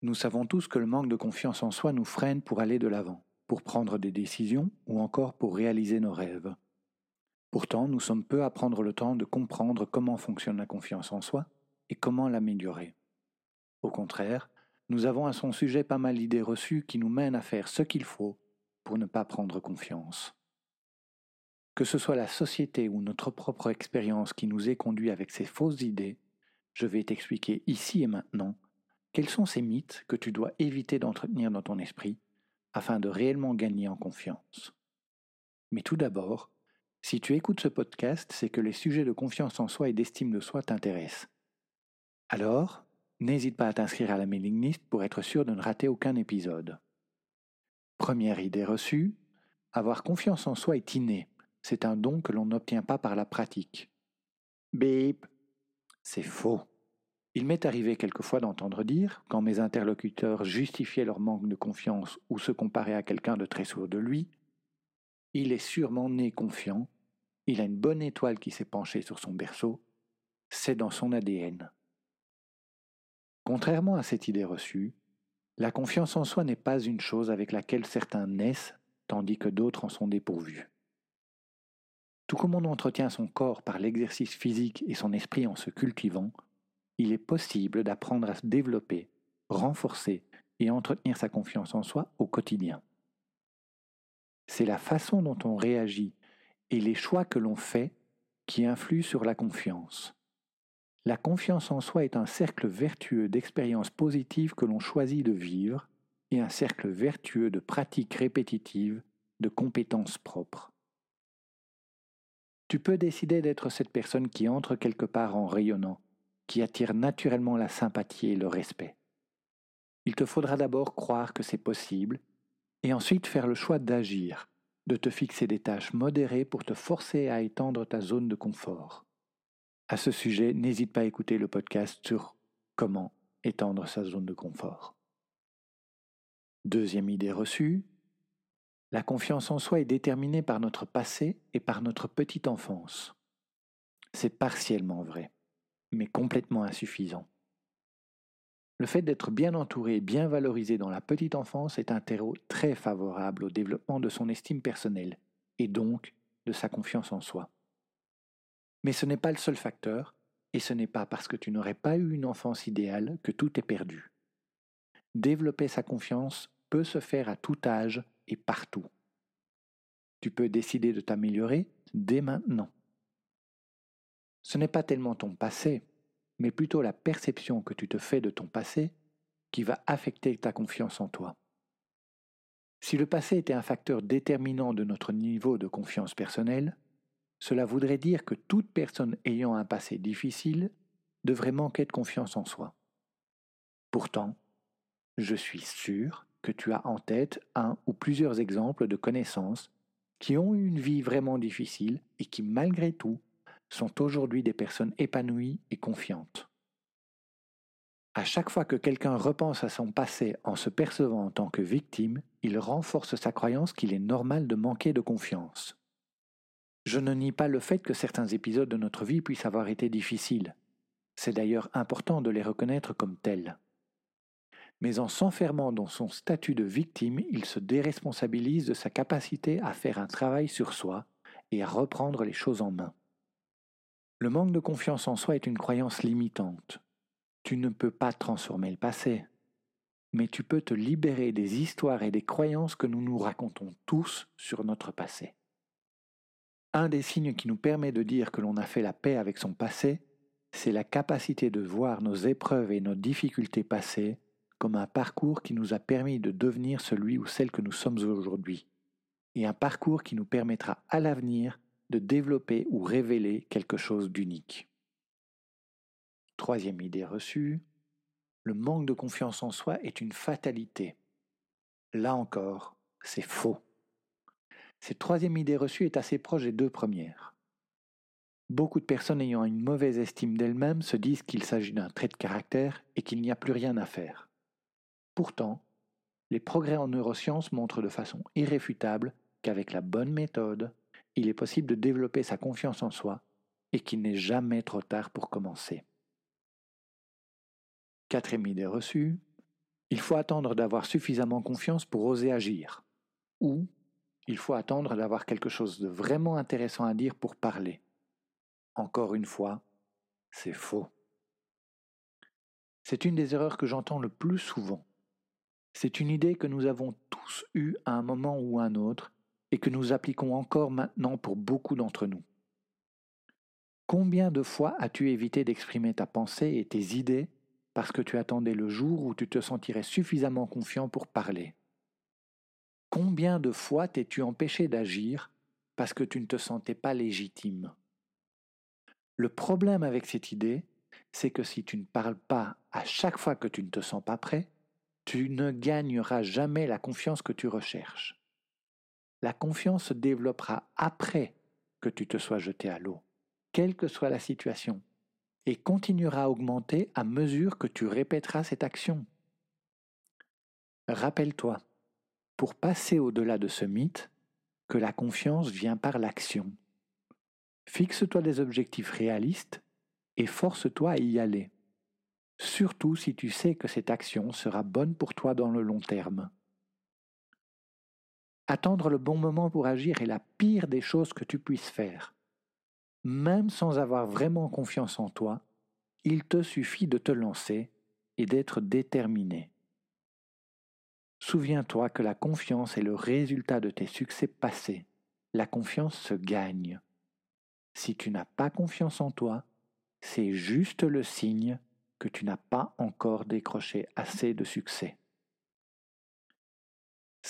Nous savons tous que le manque de confiance en soi nous freine pour aller de l'avant, pour prendre des décisions ou encore pour réaliser nos rêves. Pourtant, nous sommes peu à prendre le temps de comprendre comment fonctionne la confiance en soi et comment l'améliorer. Au contraire, nous avons à son sujet pas mal d'idées reçues qui nous mènent à faire ce qu'il faut pour ne pas prendre confiance. Que ce soit la société ou notre propre expérience qui nous ait conduit avec ces fausses idées, je vais t'expliquer ici et maintenant quels sont ces mythes que tu dois éviter d'entretenir dans ton esprit afin de réellement gagner en confiance? Mais tout d'abord, si tu écoutes ce podcast, c'est que les sujets de confiance en soi et d'estime de soi t'intéressent. Alors, n'hésite pas à t'inscrire à la mailing list pour être sûr de ne rater aucun épisode. Première idée reçue, avoir confiance en soi est inné. C'est un don que l'on n'obtient pas par la pratique. Bip C'est faux. Il m'est arrivé quelquefois d'entendre dire, quand mes interlocuteurs justifiaient leur manque de confiance ou se comparaient à quelqu'un de très sourd de lui, Il est sûrement né confiant, il a une bonne étoile qui s'est penchée sur son berceau, c'est dans son ADN. Contrairement à cette idée reçue, la confiance en soi n'est pas une chose avec laquelle certains naissent tandis que d'autres en sont dépourvus. Tout comme on entretient son corps par l'exercice physique et son esprit en se cultivant, il est possible d'apprendre à se développer, renforcer et entretenir sa confiance en soi au quotidien. C'est la façon dont on réagit et les choix que l'on fait qui influent sur la confiance. La confiance en soi est un cercle vertueux d'expériences positives que l'on choisit de vivre et un cercle vertueux de pratiques répétitives, de compétences propres. Tu peux décider d'être cette personne qui entre quelque part en rayonnant, qui attire naturellement la sympathie et le respect. Il te faudra d'abord croire que c'est possible, et ensuite faire le choix d'agir, de te fixer des tâches modérées pour te forcer à étendre ta zone de confort. À ce sujet, n'hésite pas à écouter le podcast sur comment étendre sa zone de confort. Deuxième idée reçue, la confiance en soi est déterminée par notre passé et par notre petite enfance. C'est partiellement vrai, mais complètement insuffisant. Le fait d'être bien entouré et bien valorisé dans la petite enfance est un terreau très favorable au développement de son estime personnelle et donc de sa confiance en soi. Mais ce n'est pas le seul facteur, et ce n'est pas parce que tu n'aurais pas eu une enfance idéale que tout est perdu. Développer sa confiance peut se faire à tout âge et partout. Tu peux décider de t'améliorer dès maintenant. Ce n'est pas tellement ton passé, mais plutôt la perception que tu te fais de ton passé qui va affecter ta confiance en toi. Si le passé était un facteur déterminant de notre niveau de confiance personnelle, cela voudrait dire que toute personne ayant un passé difficile devrait manquer de confiance en soi. Pourtant, je suis sûr que tu as en tête un ou plusieurs exemples de connaissances qui ont eu une vie vraiment difficile et qui, malgré tout, sont aujourd'hui des personnes épanouies et confiantes. À chaque fois que quelqu'un repense à son passé en se percevant en tant que victime, il renforce sa croyance qu'il est normal de manquer de confiance. Je ne nie pas le fait que certains épisodes de notre vie puissent avoir été difficiles. C'est d'ailleurs important de les reconnaître comme tels. Mais en s'enfermant dans son statut de victime, il se déresponsabilise de sa capacité à faire un travail sur soi et à reprendre les choses en main. Le manque de confiance en soi est une croyance limitante. Tu ne peux pas transformer le passé. mais tu peux te libérer des histoires et des croyances que nous nous racontons tous sur notre passé. Un des signes qui nous permet de dire que l'on a fait la paix avec son passé, c'est la capacité de voir nos épreuves et nos difficultés passées comme un parcours qui nous a permis de devenir celui ou celle que nous sommes aujourd'hui, et un parcours qui nous permettra à l'avenir de développer ou révéler quelque chose d'unique. Troisième idée reçue, le manque de confiance en soi est une fatalité. Là encore, c'est faux. Cette troisième idée reçue est assez proche des deux premières. Beaucoup de personnes ayant une mauvaise estime d'elles-mêmes se disent qu'il s'agit d'un trait de caractère et qu'il n'y a plus rien à faire. Pourtant, les progrès en neurosciences montrent de façon irréfutable qu'avec la bonne méthode, il est possible de développer sa confiance en soi et qu'il n'est jamais trop tard pour commencer. Quatrième idée reçue, il faut attendre d'avoir suffisamment confiance pour oser agir, ou il faut attendre d'avoir quelque chose de vraiment intéressant à dire pour parler. Encore une fois, c'est faux. C'est une des erreurs que j'entends le plus souvent. C'est une idée que nous avons tous eue à un moment ou un autre et que nous appliquons encore maintenant pour beaucoup d'entre nous. Combien de fois as-tu évité d'exprimer ta pensée et tes idées parce que tu attendais le jour où tu te sentirais suffisamment confiant pour parler? Combien de fois t'es-tu empêché d'agir parce que tu ne te sentais pas légitime? Le problème avec cette idée, c'est que si tu ne parles pas à chaque fois que tu ne te sens pas prêt, tu ne gagneras jamais la confiance que tu recherches. La confiance se développera après que tu te sois jeté à l'eau, quelle que soit la situation, et continuera à augmenter à mesure que tu répéteras cette action. Rappelle-toi, pour passer au-delà de ce mythe, que la confiance vient par l'action. Fixe-toi des objectifs réalistes et force-toi à y aller, surtout si tu sais que cette action sera bonne pour toi dans le long terme. Attendre le bon moment pour agir est la pire des choses que tu puisses faire. Même sans avoir vraiment confiance en toi, il te suffit de te lancer et d'être déterminé. Souviens-toi que la confiance est le résultat de tes succès passés. La confiance se gagne. Si tu n'as pas confiance en toi, c'est juste le signe que tu n'as pas encore décroché assez de succès.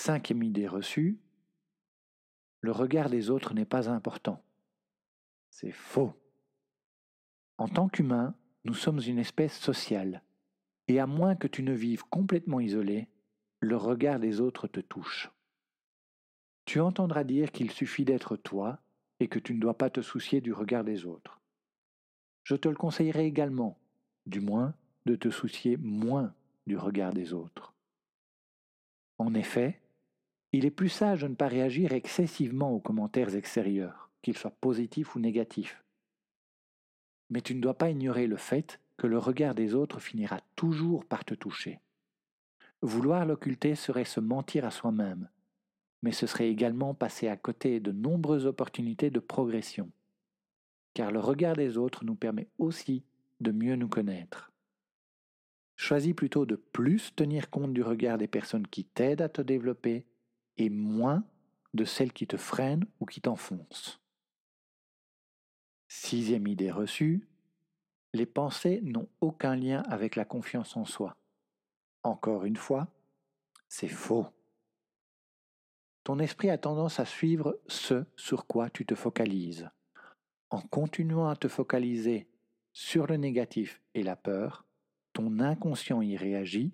Cinquième idée reçue, le regard des autres n'est pas important. C'est faux. En tant qu'humain, nous sommes une espèce sociale, et à moins que tu ne vives complètement isolé, le regard des autres te touche. Tu entendras dire qu'il suffit d'être toi et que tu ne dois pas te soucier du regard des autres. Je te le conseillerais également, du moins, de te soucier moins du regard des autres. En effet, il est plus sage de ne pas réagir excessivement aux commentaires extérieurs, qu'ils soient positifs ou négatifs. Mais tu ne dois pas ignorer le fait que le regard des autres finira toujours par te toucher. Vouloir l'occulter serait se mentir à soi-même, mais ce serait également passer à côté de nombreuses opportunités de progression, car le regard des autres nous permet aussi de mieux nous connaître. Choisis plutôt de plus tenir compte du regard des personnes qui t'aident à te développer et moins de celles qui te freinent ou qui t'enfoncent. Sixième idée reçue, les pensées n'ont aucun lien avec la confiance en soi. Encore une fois, c'est faux. Ton esprit a tendance à suivre ce sur quoi tu te focalises. En continuant à te focaliser sur le négatif et la peur, ton inconscient y réagit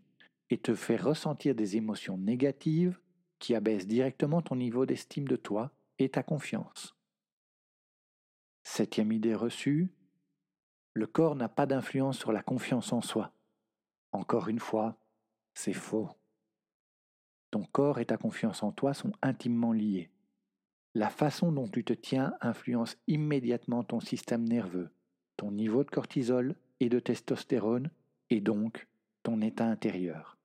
et te fait ressentir des émotions négatives qui abaisse directement ton niveau d'estime de toi et ta confiance. Septième idée reçue, le corps n'a pas d'influence sur la confiance en soi. Encore une fois, c'est faux. Ton corps et ta confiance en toi sont intimement liés. La façon dont tu te tiens influence immédiatement ton système nerveux, ton niveau de cortisol et de testostérone, et donc ton état intérieur.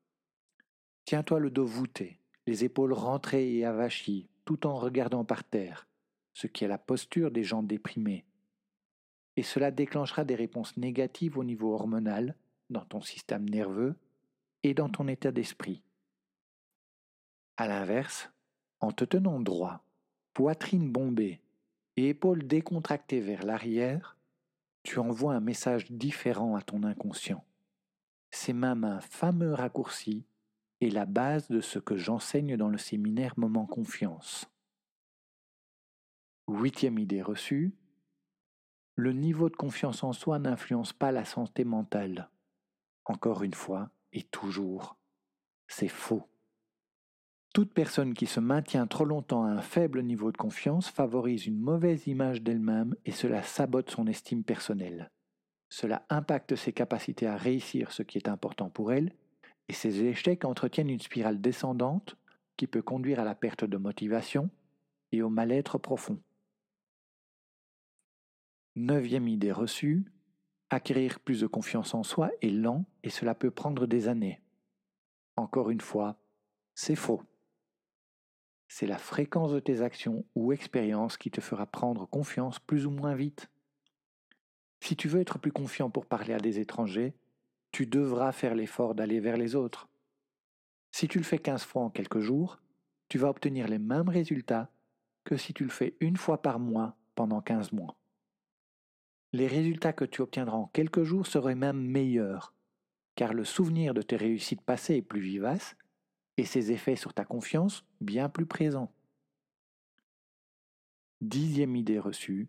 Tiens-toi le dos voûté, les épaules rentrées et avachies, tout en regardant par terre, ce qui est la posture des gens déprimés. Et cela déclenchera des réponses négatives au niveau hormonal, dans ton système nerveux, et dans ton état d'esprit. À l'inverse, en te tenant droit, poitrine bombée et épaules décontractées vers l'arrière, tu envoies un message différent à ton inconscient. C'est même un fameux raccourci et la base de ce que j'enseigne dans le séminaire Moment Confiance. Huitième idée reçue, le niveau de confiance en soi n'influence pas la santé mentale. Encore une fois, et toujours, c'est faux. Toute personne qui se maintient trop longtemps à un faible niveau de confiance favorise une mauvaise image d'elle-même et cela sabote son estime personnelle. Cela impacte ses capacités à réussir ce qui est important pour elle et ses échecs entretiennent une spirale descendante qui peut conduire à la perte de motivation et au mal-être profond. Neuvième idée reçue, acquérir plus de confiance en soi est lent et cela peut prendre des années. Encore une fois, c'est faux. C'est la fréquence de tes actions ou expériences qui te fera prendre confiance plus ou moins vite. Si tu veux être plus confiant pour parler à des étrangers, tu devras faire l'effort d'aller vers les autres. Si tu le fais 15 fois en quelques jours, tu vas obtenir les mêmes résultats que si tu le fais une fois par mois pendant 15 mois les résultats que tu obtiendras en quelques jours seraient même meilleurs, car le souvenir de tes réussites passées est plus vivace et ses effets sur ta confiance bien plus présents. Dixième idée reçue.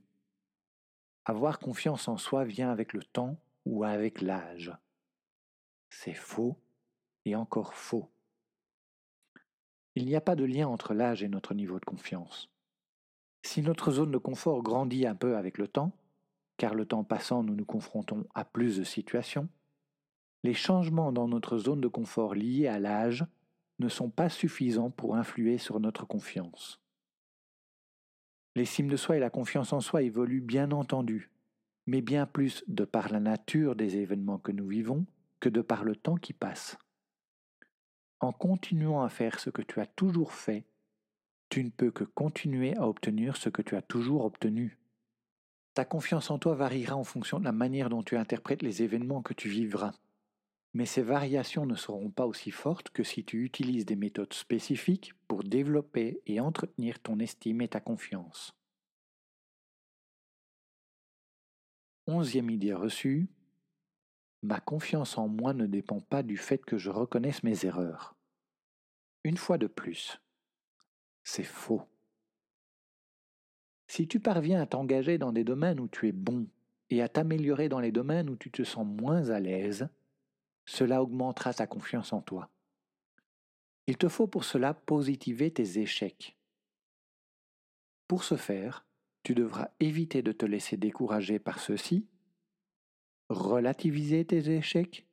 Avoir confiance en soi vient avec le temps ou avec l'âge. C'est faux et encore faux. Il n'y a pas de lien entre l'âge et notre niveau de confiance. Si notre zone de confort grandit un peu avec le temps, car le temps passant nous nous confrontons à plus de situations, les changements dans notre zone de confort liés à l'âge ne sont pas suffisants pour influer sur notre confiance. L'estime de soi et la confiance en soi évoluent bien entendu, mais bien plus de par la nature des événements que nous vivons que de par le temps qui passe. En continuant à faire ce que tu as toujours fait, tu ne peux que continuer à obtenir ce que tu as toujours obtenu. Ta confiance en toi variera en fonction de la manière dont tu interprètes les événements que tu vivras. Mais ces variations ne seront pas aussi fortes que si tu utilises des méthodes spécifiques pour développer et entretenir ton estime et ta confiance. Onzième idée reçue. Ma confiance en moi ne dépend pas du fait que je reconnaisse mes erreurs. Une fois de plus, c'est faux. Si tu parviens à t'engager dans des domaines où tu es bon et à t'améliorer dans les domaines où tu te sens moins à l'aise, cela augmentera ta confiance en toi. Il te faut pour cela positiver tes échecs. Pour ce faire, tu devras éviter de te laisser décourager par ceux-ci, relativiser tes échecs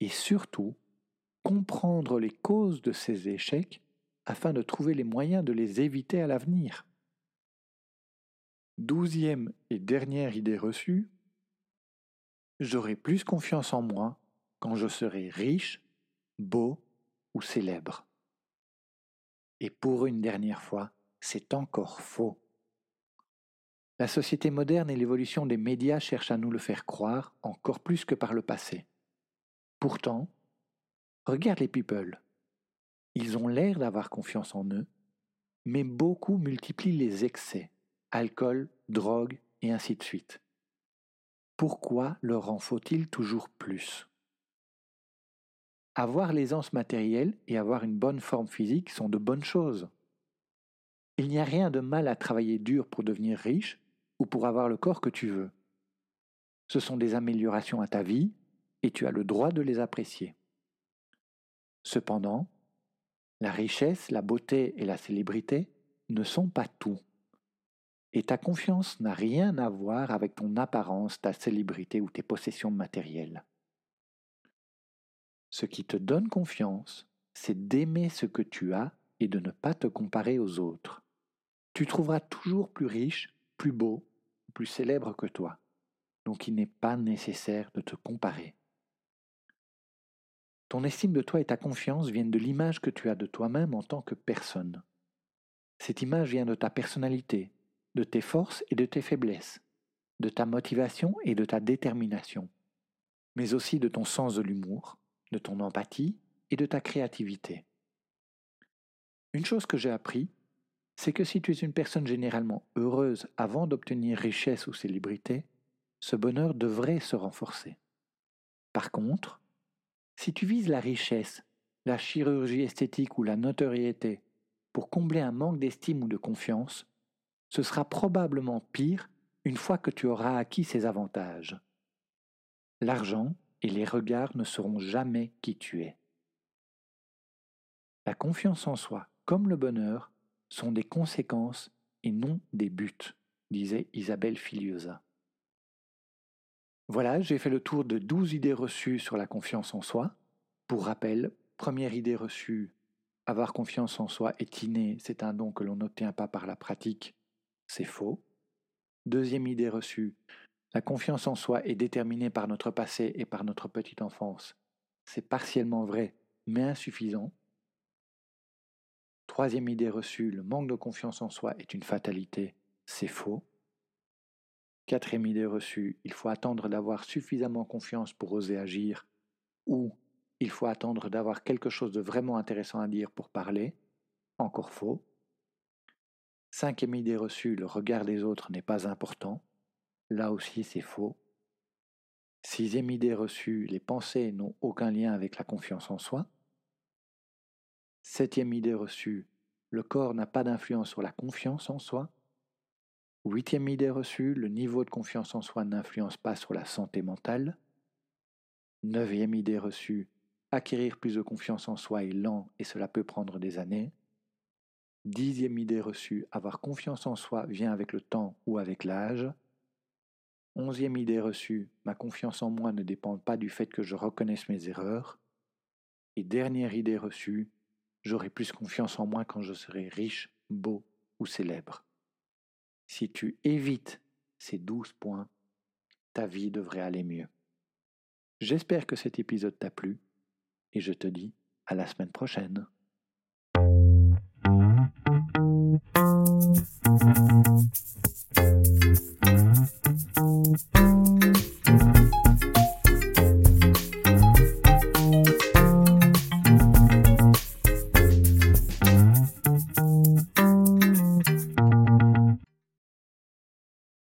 et surtout comprendre les causes de ces échecs afin de trouver les moyens de les éviter à l'avenir. Douzième et dernière idée reçue, j'aurai plus confiance en moi quand je serai riche, beau ou célèbre. Et pour une dernière fois, c'est encore faux. La société moderne et l'évolution des médias cherchent à nous le faire croire encore plus que par le passé. Pourtant, regarde les people. Ils ont l'air d'avoir confiance en eux, mais beaucoup multiplient les excès alcool, drogue, et ainsi de suite. Pourquoi leur en faut-il toujours plus? Avoir l'aisance matérielle et avoir une bonne forme physique sont de bonnes choses. Il n'y a rien de mal à travailler dur pour devenir riche ou pour avoir le corps que tu veux. Ce sont des améliorations à ta vie et tu as le droit de les apprécier. Cependant, la richesse, la beauté et la célébrité ne sont pas tout. Et ta confiance n'a rien à voir avec ton apparence, ta célébrité ou tes possessions matérielles. Ce qui te donne confiance, c'est d'aimer ce que tu as et de ne pas te comparer aux autres. Tu trouveras toujours plus riche, plus beau, plus célèbre que toi. Donc il n'est pas nécessaire de te comparer. Ton estime de toi et ta confiance viennent de l'image que tu as de toi-même en tant que personne. Cette image vient de ta personnalité, de tes forces et de tes faiblesses, de ta motivation et de ta détermination, mais aussi de ton sens de l'humour, de ton empathie, et de ta créativité. Une chose que j'ai appris, c'est que si tu es une personne généralement heureuse avant d'obtenir richesse ou célébrité, ce bonheur devrait se renforcer. Par contre, si tu vises la richesse, la chirurgie esthétique ou la notoriété pour combler un manque d'estime ou de confiance, ce sera probablement pire une fois que tu auras acquis ces avantages. L'argent et les regards ne seront jamais qui tu es. La confiance en soi, comme le bonheur, sont des conséquences et non des buts, disait Isabelle Filiosa. Voilà, j'ai fait le tour de douze idées reçues sur la confiance en soi. Pour rappel, première idée reçue, avoir confiance en soi est inné, c'est un don que l'on n'obtient pas par la pratique, c'est faux. Deuxième idée reçue, la confiance en soi est déterminée par notre passé et par notre petite enfance. C'est partiellement vrai, mais insuffisant. Troisième idée reçue, le manque de confiance en soi est une fatalité. C'est faux. Quatrième idée reçue, il faut attendre d'avoir suffisamment confiance pour oser agir, ou il faut attendre d'avoir quelque chose de vraiment intéressant à dire pour parler. Encore faux. Cinquième idée reçue, le regard des autres n'est pas important. Là aussi, c'est faux. Sixième idée reçue, les pensées n'ont aucun lien avec la confiance en soi. Septième idée reçue, le corps n'a pas d'influence sur la confiance en soi. Huitième idée reçue, le niveau de confiance en soi n'influence pas sur la santé mentale. Neuvième idée reçue, acquérir plus de confiance en soi est lent et cela peut prendre des années. Dixième idée reçue, avoir confiance en soi vient avec le temps ou avec l'âge. Onzième idée reçue, ma confiance en moi ne dépend pas du fait que je reconnaisse mes erreurs. Et dernière idée reçue, j'aurai plus confiance en moi quand je serai riche, beau ou célèbre. Si tu évites ces douze points, ta vie devrait aller mieux. J'espère que cet épisode t'a plu et je te dis à la semaine prochaine.